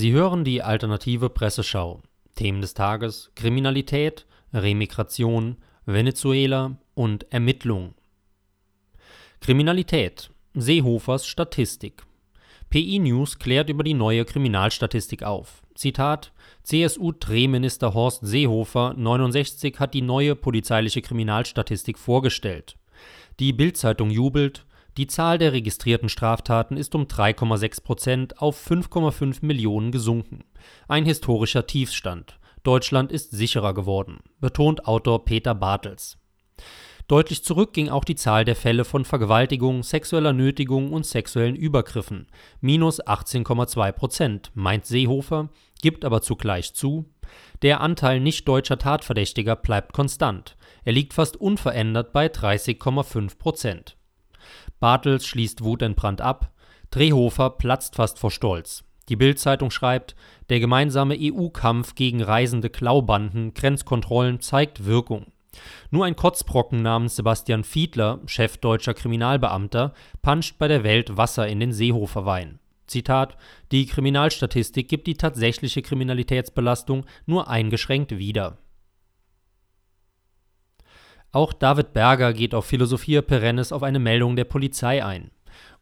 Sie hören die alternative Presseschau. Themen des Tages: Kriminalität, Remigration, Venezuela und Ermittlungen. Kriminalität. Seehofers Statistik. PI News klärt über die neue Kriminalstatistik auf. Zitat: CSU-Drehminister Horst Seehofer, 69, hat die neue polizeiliche Kriminalstatistik vorgestellt. Die Bild-Zeitung jubelt, die Zahl der registrierten Straftaten ist um 3,6 Prozent auf 5,5 Millionen gesunken. Ein historischer Tiefstand. Deutschland ist sicherer geworden, betont Autor Peter Bartels. Deutlich zurück ging auch die Zahl der Fälle von Vergewaltigung, sexueller Nötigung und sexuellen Übergriffen. Minus 18,2 Prozent, meint Seehofer, gibt aber zugleich zu, der Anteil nicht deutscher Tatverdächtiger bleibt konstant. Er liegt fast unverändert bei 30,5 Prozent. Bartels schließt wutentbrannt ab. Drehofer platzt fast vor Stolz. Die Bild-Zeitung schreibt, der gemeinsame EU-Kampf gegen reisende Klaubanden, Grenzkontrollen zeigt Wirkung. Nur ein Kotzbrocken namens Sebastian Fiedler, Chef deutscher Kriminalbeamter, panscht bei der Welt Wasser in den Seehofer-Wein. Zitat: Die Kriminalstatistik gibt die tatsächliche Kriminalitätsbelastung nur eingeschränkt wieder. Auch David Berger geht auf Philosophia Perennis auf eine Meldung der Polizei ein.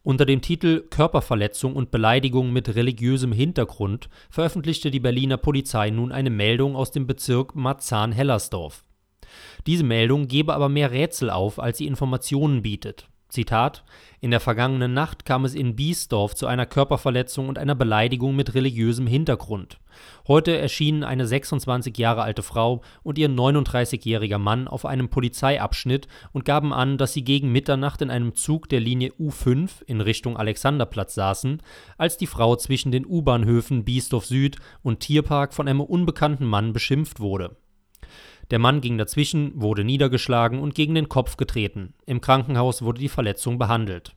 Unter dem Titel Körperverletzung und Beleidigung mit religiösem Hintergrund veröffentlichte die Berliner Polizei nun eine Meldung aus dem Bezirk Marzahn-Hellersdorf. Diese Meldung gebe aber mehr Rätsel auf, als sie Informationen bietet. Zitat: In der vergangenen Nacht kam es in Biesdorf zu einer Körperverletzung und einer Beleidigung mit religiösem Hintergrund. Heute erschienen eine 26 Jahre alte Frau und ihr 39-jähriger Mann auf einem Polizeiabschnitt und gaben an, dass sie gegen Mitternacht in einem Zug der Linie U5 in Richtung Alexanderplatz saßen, als die Frau zwischen den U-Bahnhöfen Biesdorf Süd und Tierpark von einem unbekannten Mann beschimpft wurde der Mann ging dazwischen, wurde niedergeschlagen und gegen den Kopf getreten. Im Krankenhaus wurde die Verletzung behandelt.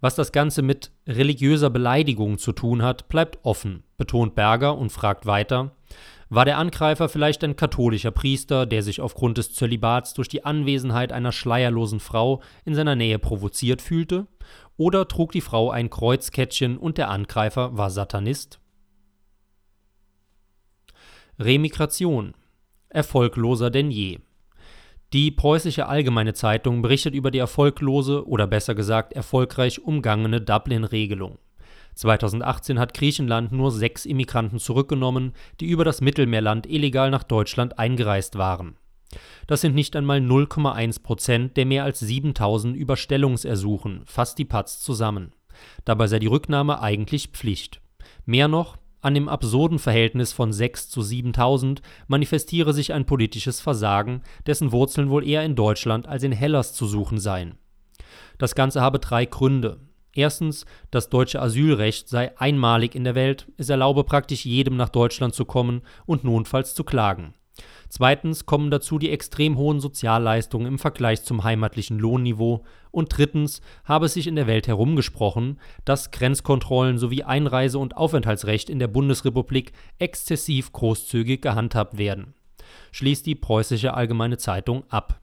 Was das Ganze mit religiöser Beleidigung zu tun hat, bleibt offen, betont Berger und fragt weiter, war der Angreifer vielleicht ein katholischer Priester, der sich aufgrund des Zölibats durch die Anwesenheit einer schleierlosen Frau in seiner Nähe provoziert fühlte? Oder trug die Frau ein Kreuzkettchen und der Angreifer war Satanist? Remigration erfolgloser denn je. Die Preußische Allgemeine Zeitung berichtet über die erfolglose oder besser gesagt erfolgreich umgangene Dublin-Regelung. 2018 hat Griechenland nur sechs Immigranten zurückgenommen, die über das Mittelmeerland illegal nach Deutschland eingereist waren. Das sind nicht einmal 0,1 Prozent der mehr als 7000 Überstellungsersuchen, fasst die Paz zusammen. Dabei sei die Rücknahme eigentlich Pflicht. Mehr noch, an dem absurden Verhältnis von 6 zu 7000 manifestiere sich ein politisches Versagen, dessen Wurzeln wohl eher in Deutschland als in Hellas zu suchen seien. Das Ganze habe drei Gründe. Erstens, das deutsche Asylrecht sei einmalig in der Welt, es erlaube praktisch jedem nach Deutschland zu kommen und notfalls zu klagen. Zweitens kommen dazu die extrem hohen Sozialleistungen im Vergleich zum heimatlichen Lohnniveau. Und drittens habe es sich in der Welt herumgesprochen, dass Grenzkontrollen sowie Einreise- und Aufenthaltsrecht in der Bundesrepublik exzessiv großzügig gehandhabt werden. Schließt die Preußische Allgemeine Zeitung ab.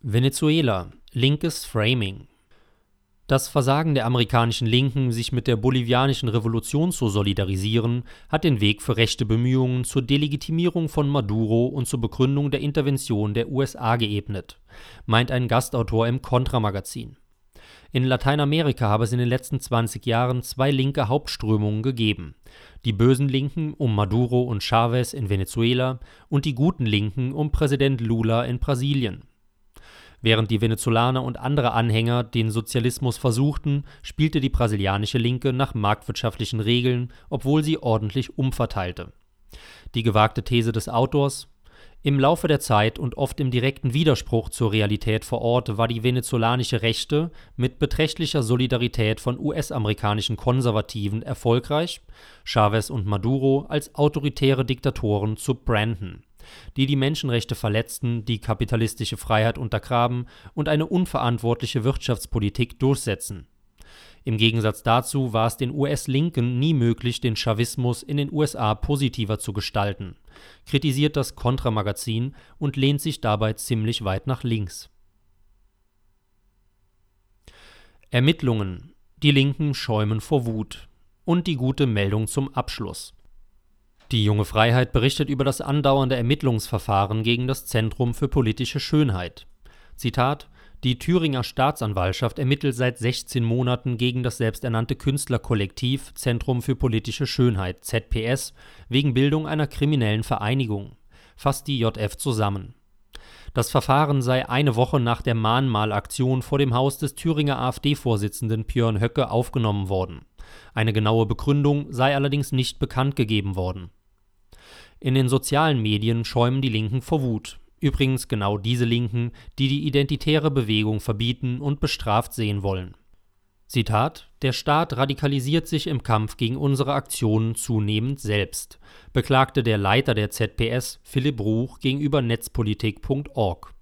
Venezuela. Linkes Framing. Das Versagen der amerikanischen Linken, sich mit der bolivianischen Revolution zu solidarisieren, hat den Weg für rechte Bemühungen zur Delegitimierung von Maduro und zur Begründung der Intervention der USA geebnet, meint ein Gastautor im Contra-Magazin. In Lateinamerika habe es in den letzten 20 Jahren zwei linke Hauptströmungen gegeben: die bösen Linken um Maduro und Chavez in Venezuela und die guten Linken um Präsident Lula in Brasilien Während die Venezolaner und andere Anhänger den Sozialismus versuchten, spielte die brasilianische Linke nach marktwirtschaftlichen Regeln, obwohl sie ordentlich umverteilte. Die gewagte These des Autors Im Laufe der Zeit und oft im direkten Widerspruch zur Realität vor Ort war die venezolanische Rechte mit beträchtlicher Solidarität von US-amerikanischen Konservativen erfolgreich, Chavez und Maduro als autoritäre Diktatoren zu branden, die die Menschenrechte verletzten, die kapitalistische Freiheit untergraben und eine unverantwortliche Wirtschaftspolitik durchsetzen im Gegensatz dazu war es den US-Linken nie möglich, den Chavismus in den USA positiver zu gestalten, kritisiert das Contra-Magazin und lehnt sich dabei ziemlich weit nach links. Ermittlungen. Die Linken schäumen vor Wut. Und die gute Meldung zum Abschluss. Die junge Freiheit berichtet über das andauernde Ermittlungsverfahren gegen das Zentrum für politische Schönheit. Zitat die Thüringer Staatsanwaltschaft ermittelt seit 16 Monaten gegen das selbsternannte Künstlerkollektiv Zentrum für politische Schönheit ZPS wegen Bildung einer kriminellen Vereinigung, fasst die JF zusammen. Das Verfahren sei eine Woche nach der Mahnmalaktion vor dem Haus des Thüringer AfD-Vorsitzenden Björn Höcke aufgenommen worden. Eine genaue Begründung sei allerdings nicht bekannt gegeben worden. In den sozialen Medien schäumen die Linken vor Wut. Übrigens genau diese Linken, die die identitäre Bewegung verbieten und bestraft sehen wollen. Zitat: Der Staat radikalisiert sich im Kampf gegen unsere Aktionen zunehmend selbst, beklagte der Leiter der ZPS, Philipp Ruch, gegenüber netzpolitik.org.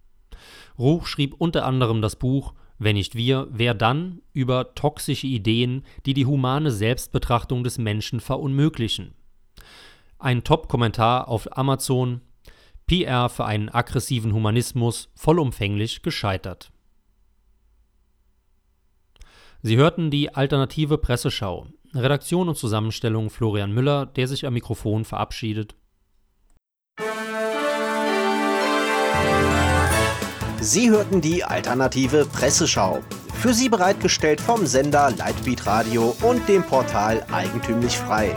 Ruch schrieb unter anderem das Buch Wenn nicht wir, wer dann? über toxische Ideen, die die humane Selbstbetrachtung des Menschen verunmöglichen. Ein Top-Kommentar auf Amazon PR für einen aggressiven Humanismus vollumfänglich gescheitert. Sie hörten die alternative Presseschau. Redaktion und Zusammenstellung Florian Müller, der sich am Mikrofon verabschiedet. Sie hörten die alternative Presseschau. Für Sie bereitgestellt vom Sender Lightbeat Radio und dem Portal Eigentümlich Frei.